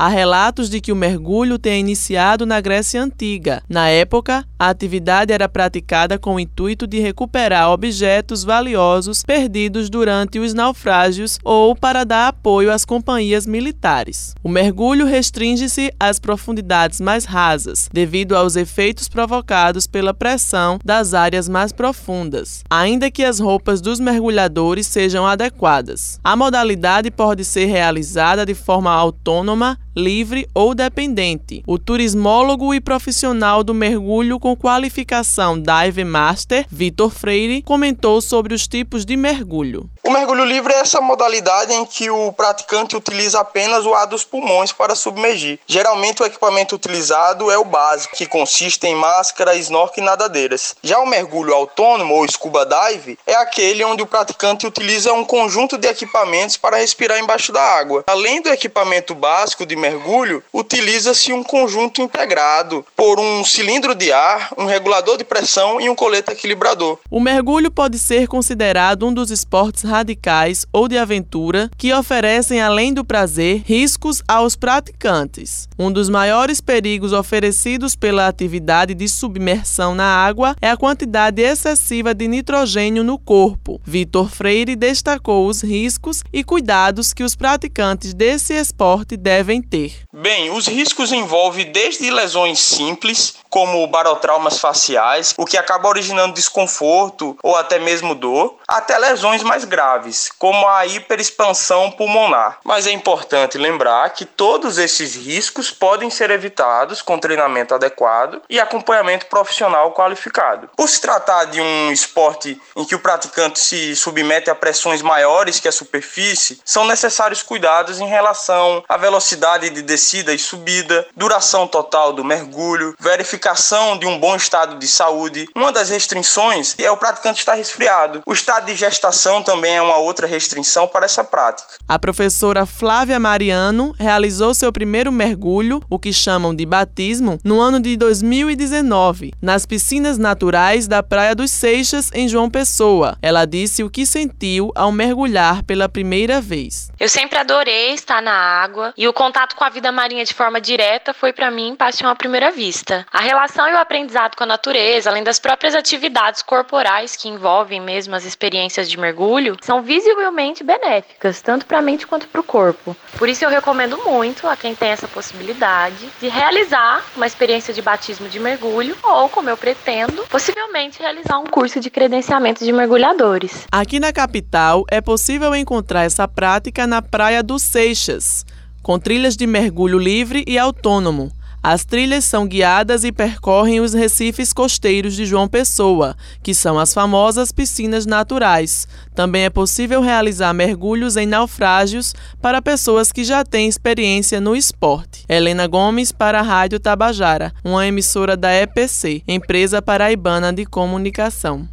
Há relatos de que o mergulho tenha iniciado na Grécia Antiga. Na época, a atividade era praticada com o intuito de recuperar objetos valiosos perdidos durante os naufrágios ou para dar apoio às companhias militares. O mergulho restringe-se às profundidades mais rasas, devido aos efeitos provocados pela pressão das áreas mais profundas, ainda que as roupas dos mergulhadores sejam adequadas. A modalidade pode ser realizada de forma autônoma, livre ou dependente. O turismólogo e profissional do mergulho com qualificação Dive Master, Vitor Freire, comentou sobre os tipos de mergulho. O mergulho livre é essa modalidade em que o praticante utiliza apenas o ar dos pulmões para submergir. Geralmente o equipamento utilizado é o básico, que consiste em máscara, snorkel e nadadeiras. Já o mergulho autônomo ou scuba dive é aquele onde o praticante utiliza um conjunto de equipamentos para respirar embaixo da água. Além do equipamento básico de mergulho, utiliza-se um conjunto integrado por um cilindro de ar, um regulador de pressão e um colete equilibrador. O mergulho pode ser considerado um dos esportes radicais ou de aventura que oferecem, além do prazer, riscos aos praticantes. Um dos maiores perigos oferecidos pela atividade de submersão na água é a quantidade excessiva de nitrogênio no corpo. Vitor Freire destacou os riscos e cuidados que os praticantes desse esporte devem ter. Bem, os riscos envolvem desde lesões simples, como barotraumas faciais, o que acaba originando desconforto ou até mesmo dor, até lesões mais graves, como a hiperexpansão pulmonar. Mas é importante lembrar que todos esses riscos podem ser evitados com treinamento adequado e acompanhamento profissional qualificado. Por se tratar de um esporte em que o praticante se submete a pressões maiores que a superfície, são necessários cuidados em relação à velocidade de descida e subida, duração total do mergulho, verificação de um bom estado de saúde. Uma das restrições é o praticante estar resfriado. O estado de gestação também é uma outra restrição para essa prática. A professora Flávia Mariano realizou seu primeiro mergulho, o que chamam de batismo, no ano de 2019, nas piscinas naturais da Praia dos Seixas, em João Pessoa. Ela disse o que sentiu ao mergulhar pela primeira vez. Eu sempre adorei estar na água e o contato com a vida marinha de forma direta foi para mim paixão à primeira vista. A relação e o aprendizado com a natureza, além das próprias atividades corporais que envolvem mesmo as experiências de mergulho, são visivelmente benéficas, tanto para a mente quanto para o corpo. Por isso eu recomendo muito a quem tem essa possibilidade de realizar uma experiência de batismo de mergulho ou, como eu pretendo, possivelmente realizar um curso de credenciamento de mergulhadores. Aqui na capital é possível encontrar essa prática na Praia dos Seixas, com trilhas de mergulho livre e autônomo. As trilhas são guiadas e percorrem os recifes costeiros de João Pessoa, que são as famosas piscinas naturais. Também é possível realizar mergulhos em naufrágios para pessoas que já têm experiência no esporte. Helena Gomes para a Rádio Tabajara, uma emissora da EPC, Empresa Paraibana de Comunicação.